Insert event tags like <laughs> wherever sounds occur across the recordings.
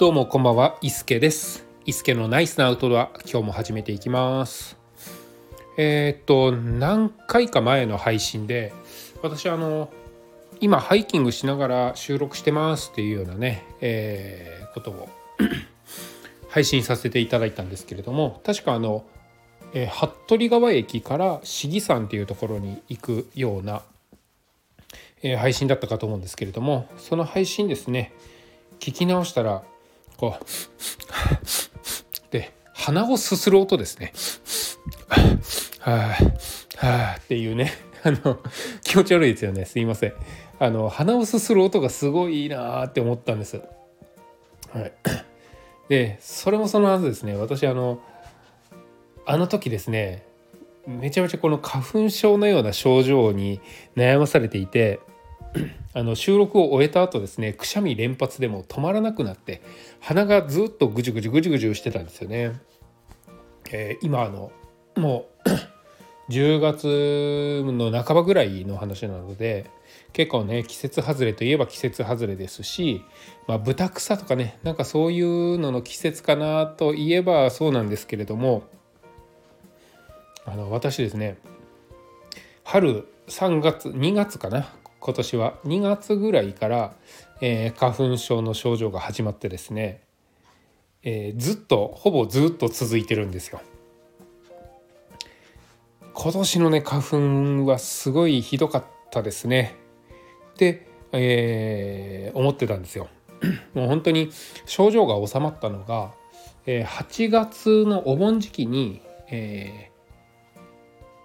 どうもこんばんは、伊助です。伊助のナイスなアウトドア、今日も始めていきます。えーっと、何回か前の配信で、私あの、今ハイキングしながら収録してますっていうようなね、えーことを <clears throat> 配信させていただいたんですけれども、確かあの、えー服部川駅から市議山っていうところに行くような、えー配信だったかと思うんですけれどもその配信ですね聞き直したらこう。で鼻をすする音ですね。はあはあっていうね。あの気持ち悪いですよね。すいません。あの鼻をすする音がすごいいいなって思ったんです。はい。でそれもそのはずですね。私あのあの時ですねめちゃめちゃこの花粉症のような症状に悩まされていて <clears throat> あの収録を終えた後ですねくしゃみ連発でも止まらなくなって鼻がずっとぐじゅぐじゅぐじゅぐじゅしてたんですよね。えー今あのもう <clears throat> 10月の半ばぐらいの話なので結構ね季節外れといえば季節外れですし、まあ、豚草とかねなんかそういうのの季節かなといえばそうなんですけれどもあの私ですね春3月2月かな今年は2月ぐらいから、えー花粉症の症状が始まってですね、えーずっとほぼずっと続いてるんですよ。今年のね花粉はすごいひどかったですね。って、えー思ってたんですよ。<clears throat> もう本当に症状が収まったのが、えー8月のお盆時期に、え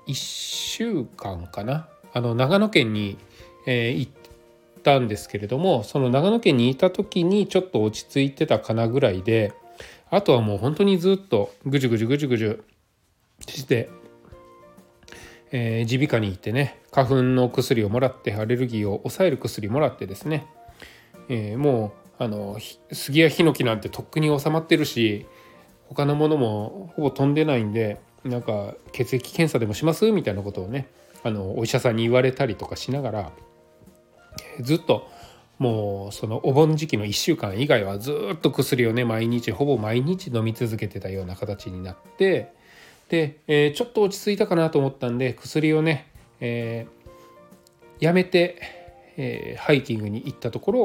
1週間かなあの長野県に、えー行ったんですけれどもその長野県にいた時にちょっと落ち着いてたかなぐらいであとはもう本当にずっとぐじゅぐじゅぐじゅぐじゅして耳鼻科に行ってね花粉の薬をもらってアレルギーを抑える薬もらってですね、えーもうあの杉やヒノキなんてとっくに収まってるし他のものもほぼ飛んでないんでなんか血液検査でもします？みたいなことをねあのお医者さんに言われたりとかしながらずっともうそのお盆時期の1週間以外はずっと薬をね毎日ほぼ毎日飲み続けてたような形になってで、えーちょっと落ち着いたかなと思ったんで薬をね、えーやめて、えーハイキングに行ったところ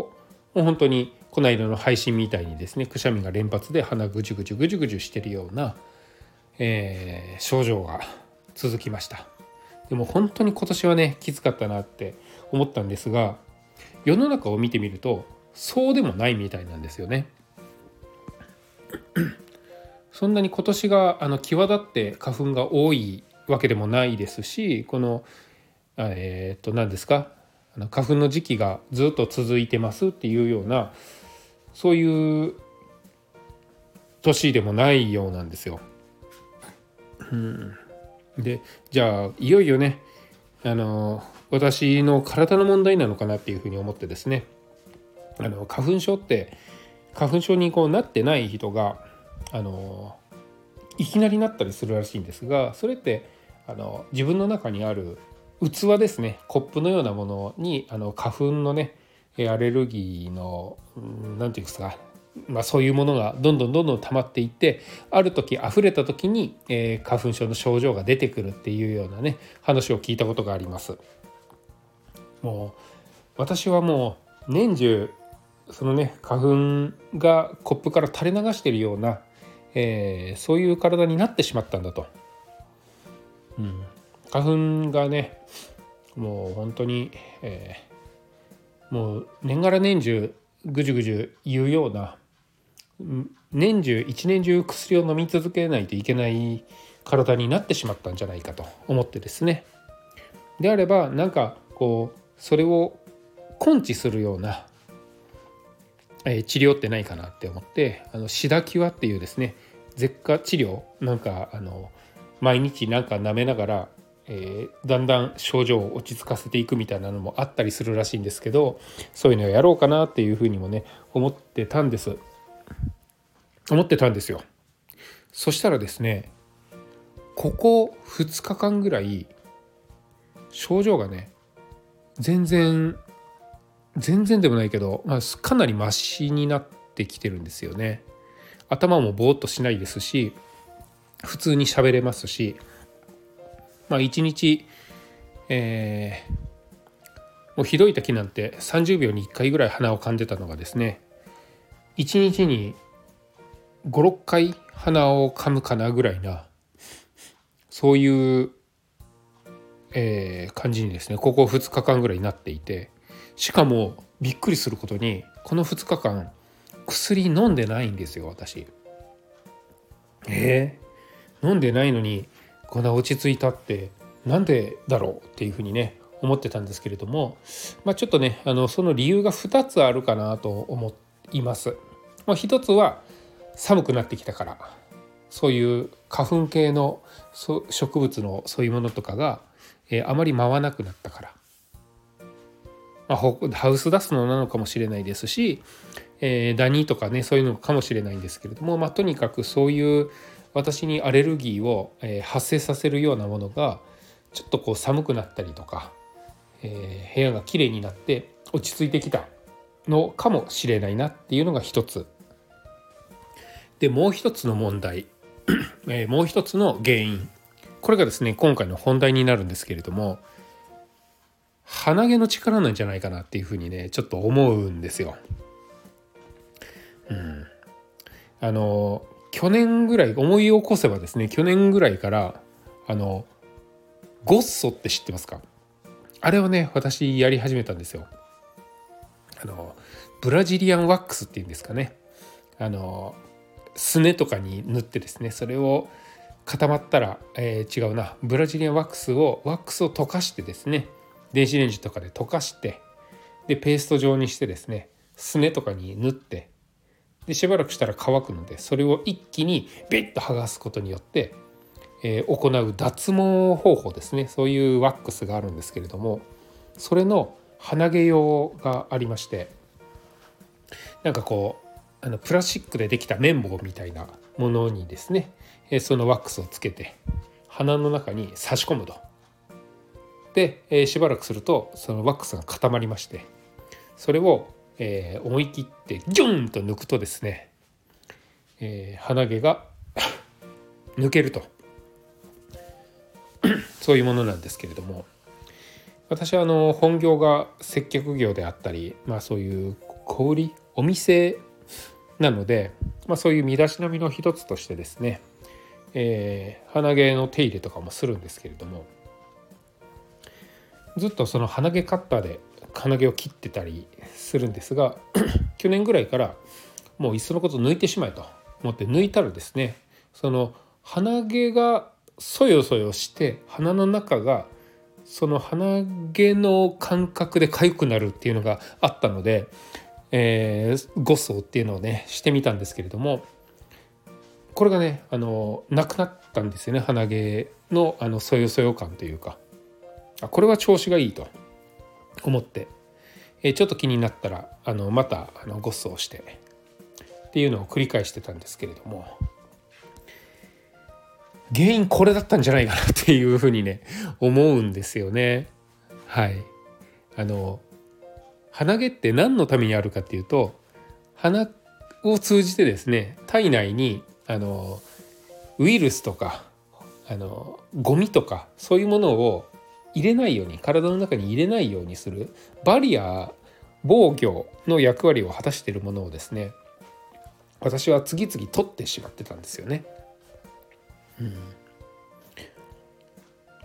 もう本当にこの間の配信みたいにですねくしゃみが連発で鼻ぐじゅぐじゅぐじゅぐじゅしてるような、えー症状が続きました。でも本当に今年はねきつかったなって思ったんですが世の中を見てみるとそうでもないみたいなんですよね。<clears throat> そんなに今年があの際立って花粉が多いわけでもないですしこのえーっと何ですか花粉の時期がずっと続いてますっていうようなそういう年でもないようなんですよ。でじゃあいよいよねあの私の体の問題なのかなっていうふうに思ってですねあの花粉症って花粉症にこうなってない人があのいきなりなったりするらしいんですがそれってあの自分の中にある器ですねコップのようなものにあの花粉のねアレルギーのうんなんていうんですかまあ、そういうものがどんどんどんどん溜まっていってある時溢れた時に、えー花粉症の症状が出てくるっていうようなね話を聞いたことがあります。もう私はもう年中そのね花粉がコップから垂れ流しているような、えーそういう体になってしまったんだと。うん、花粉がねもう本当に、えーもう年がら年中ぐじゅぐじゅ言うような年中一年中薬を飲み続けないといけない体になってしまったんじゃないかと思ってですねであればなんかこうそれを根治するような、えー治療ってないかなって思ってあのシダキュアっていうですね舌下治療なんかあの毎日なんか舐めながら、えーだんだん症状を落ち着かせていくみたいなのもあったりするらしいんですけどそういうのをやろうかなっていうふうにもね思ってたんです。思ってたんですよ。そしたらですねここ2日間ぐらい症状がね全然全然でもないけど、まあ、かなりマシになってきてるんですよね。頭もぼーっとしないですし普通に喋れますしまあ一日えー、もうひどい時なんて30秒に1回ぐらい鼻をかんでたのがですね1日に56回鼻をかむかなぐらいなそういう、えー、感じにですねここ2日間ぐらいになっていてしかもびっくりすることにこの2日間薬飲んでないんですよ私。えー、飲んでないのにこんな落ち着いたってなんでだろうっていうふうにね思ってたんですけれども、まあ、ちょっとねあのその理由が2つあるかなと思います。まあ、1つは寒くなってきたからそういう花粉系の植物のそういうものとかが、えー、あまり舞わなくなったから、まあ、ハウスダストなのかもしれないですし、えー、ダニとかねそういうのかもしれないんですけれども、まあ、とにかくそういう私にアレルギーを、えー、発生させるようなものがちょっとこう寒くなったりとか、え、部屋がきれいになって落ち着いてきたのかもしれないなっていうのが一つ。でもう一つの問題、<clears throat> え、もう一つの原因。これがですね今回の本題になるんですけれども鼻毛の力なんじゃないかなっていうふうにねちょっと思うんですよ。うん、あの去年ぐらい思い起こせばですね去年ぐらいからあのゴッソって知ってますか？あれをね私やり始めたんですよ。あのブラジリアンワックスっていうんですかねあのすねとかに塗ってですねそれを固まったら、えー、違うな。ブラジリアンワックスをワックスを溶かしてですね。電子レンジとかで溶かしてでペースト状にしてですね。すねとかに塗ってでしばらくしたら乾くのでそれを一気にビッと剥がすことによって、えー、行う脱毛方法ですね。そういうワックスがあるんですけれどもそれの鼻毛用がありましてなんかこうあのプラスチックでできた綿棒みたいなものにですね、そのワックスをつけて鼻の中に差し込むと。で、えしばらくするとそのワックスが固まりましてそれをえ、思い切ってギュンと抜くとですね、え、鼻毛が <laughs> 抜けると <coughs> そういうものなんですけれども私はあの本業が接客業であったり、まあ、そういう小売りお店なので、まあ、そういう身だしなみの一つとしてですね、えー、鼻毛の手入れとかもするんですけれどもずっとその鼻毛カッターで鼻毛を切ってたりするんですが <clears throat> 去年ぐらいからもういっそのこと抜いてしまえと思って抜いたらですねその鼻毛がそよそよして鼻の中がその鼻毛の感覚で痒くなるっていうのがあったので、えー、ゴソっていうのをねしてみたんですけれどもこれがねあのなくなったんですよね。鼻毛のあのそよそよ感というか。あこれは調子がいいと。思って、えちょっと気になったらあのまたあのごっそをして。っていうのを繰り返してたんですけれども。原因これだったんじゃないかなっていうふうにね思うんですよね。はい。あの鼻毛って何のためにあるかっていうと鼻を通じてですね体内にあのウイルスとかあのゴミとかそういうものを入れないように体の中に入れないようにするバリア防御の役割を果たしているものをですね私は次々取ってしまってたんですよね。うん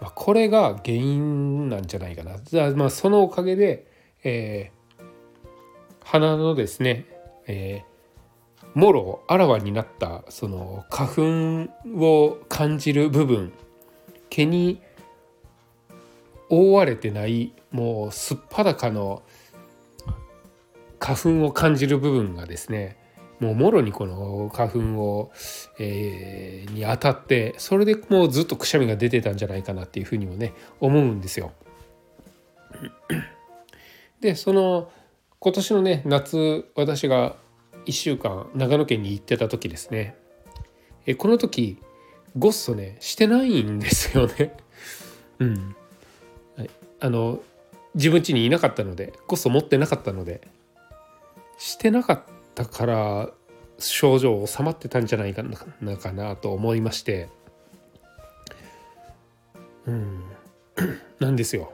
まあ、これが原因なんじゃないかな。じゃあまあそのおかげで、えー、鼻のですね、えー、もろあらわになったその花粉を感じる部分毛に覆われてないもうすっぱだかの花粉を感じる部分がですねもうもろにこの花粉を、えー、に当たってそれでもうずっとくしゃみが出てたんじゃないかなっていうふうにもね思うんですよ。でその今年のね夏私が1週間長野県に行ってた時ですね。えこの時ゴッソねしてないんですよね。<laughs> うん、あの自分家にいなかったのでこそ持ってなかったのでしてなかったから症状収まってたんじゃないかなかなと思いまして。うん。<clears throat> なんですよ。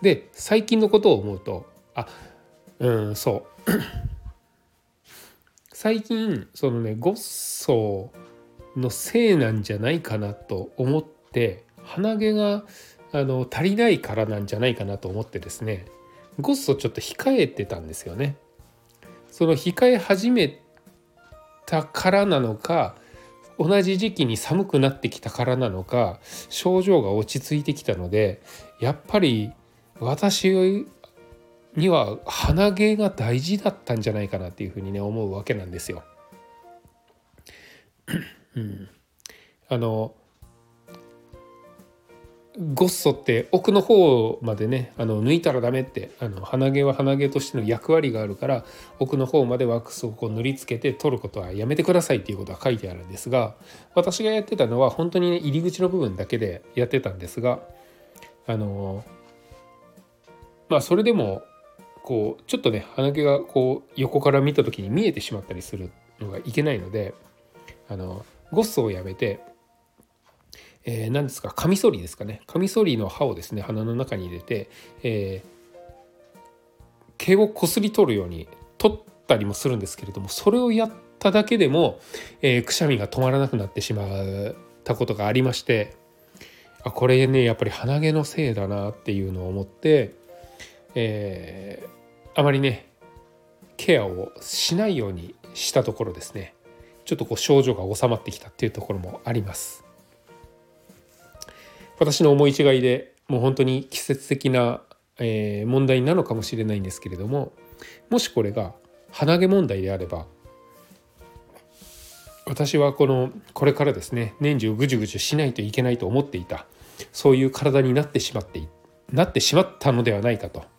で最近のことを思うとあうんそう。最近そのねゴッソのせいなんじゃないかなと思って鼻毛があの足りないからなんじゃないかなと思ってですねゴッソちょっと控えてたんですよね。その控え始めたからなのか同じ時期に寒くなってきたからなのか症状が落ち着いてきたのでやっぱり私には鼻毛が大事だったんじゃないかなっていうふうにね思うわけなんですよ。うん、あのゴッソって奥の方までねあの抜いたらダメってあの鼻毛は鼻毛としての役割があるから奥の方までワックスをこう塗りつけて取ることはやめてくださいっていうことが書いてあるんですが私がやってたのは本当にね入り口の部分だけでやってたんですがあのまあそれでもこうちょっとね鼻毛がこう横から見た時に見えてしまったりするのがいけないのであのゴッソをやめて、えー、何ですかカミソリですかね。カミソリの刃をですね鼻の中に入れて、えー、毛をこすり取るように取ったりもするんですけれどもそれをやっただけでも、えー、くしゃみが止まらなくなってしまったことがありましてあこれねやっぱり鼻毛のせいだなっていうのを思ってえー、あまりねケアをしないようにしたところですね。ちょっとこう症状が収まってきたっていうところもあります。私の思い違いでもう本当に季節的な、えー、問題なのかもしれないんですけれどももしこれが鼻毛問題であれば私はこのこれからですね年中ぐじゅぐじゅしないといけないと思っていたそういう体になってしまってなってしまったのではないかと。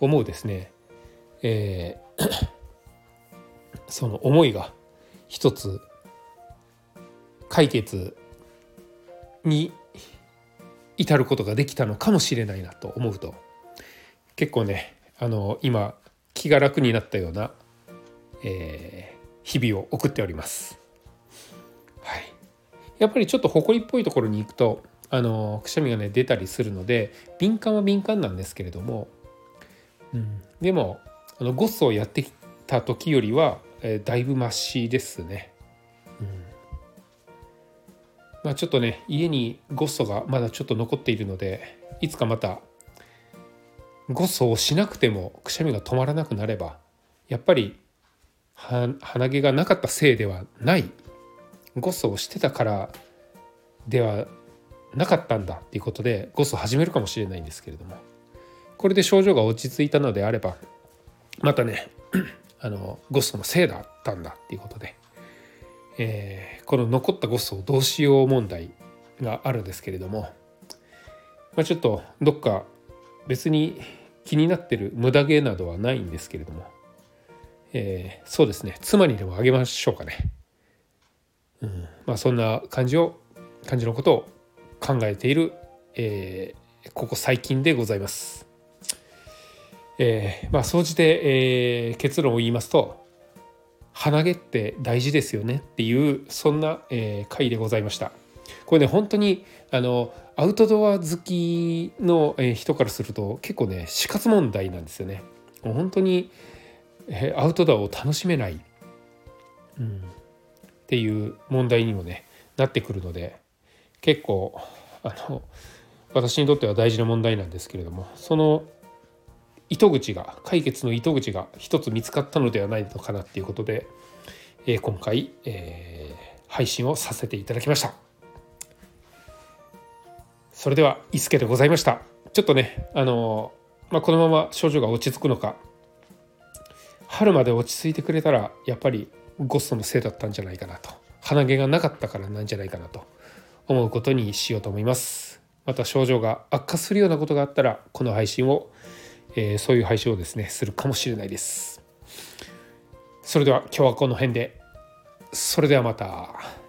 思うですね、えー、<coughs> その思いが一つ解決に至ることができたのかもしれないなと思うと。結構ねあの今気が楽になったような、えー、日々を送っております。はい、やっぱりちょっと埃っぽいところに行くとあのくしゃみがね出たりするので敏感は敏感なんですけれどもうん、でもあのゴッソをやってきた時よりは、えー、だいぶマシですね。うん。まあ、ちょっとね家にゴッソがまだちょっと残っているのでいつかまたゴッソをしなくてもくしゃみが止まらなくなればやっぱり鼻毛がなかったせいではない。ゴッソをしてたからではなかったんだっていうことでゴッソ始めるかもしれないんですけれども。これで症状が落ち着いたのであればまたね <clears throat> あのゴストのせいだったんだっていうことで、えー、この残ったゴストをどうしよう問題があるんですけれども、まあ、ちょっとどっか別に気になってる無駄毛などはないんですけれども、えー、そうですね妻にでもあげましょうかね。うん、まあそんな感じを感じのことを考えている、えー、ここ最近でございます。えー、まあ総じて、えー、結論を言いますと鼻毛って大事ですよねっていうそんな、えー、回でございました。これね本当にあのアウトドア好きの人からすると結構ね死活問題なんですよね。もう本当に、えアウトドアを楽しめない、うん、っていう問題にもねなってくるので結構あの私にとっては大事な問題なんですけれどもその糸口が解決の糸口が一つ見つかったのではないのかなっていうことで、えー、今回、えー、配信をさせていただきました。それでは伊助でございました。ちょっとねあのー、まあ、このまま症状が落ち着くのか春まで落ち着いてくれたらやっぱりゴストのせいだったんじゃないかなと。鼻毛がなかったからなんじゃないかなと思うことにしようと思います。また症状が悪化するようなことがあったらこの配信をえー、そういう配信をですねするかもしれないですそれでは今日はこの辺でそれではまた。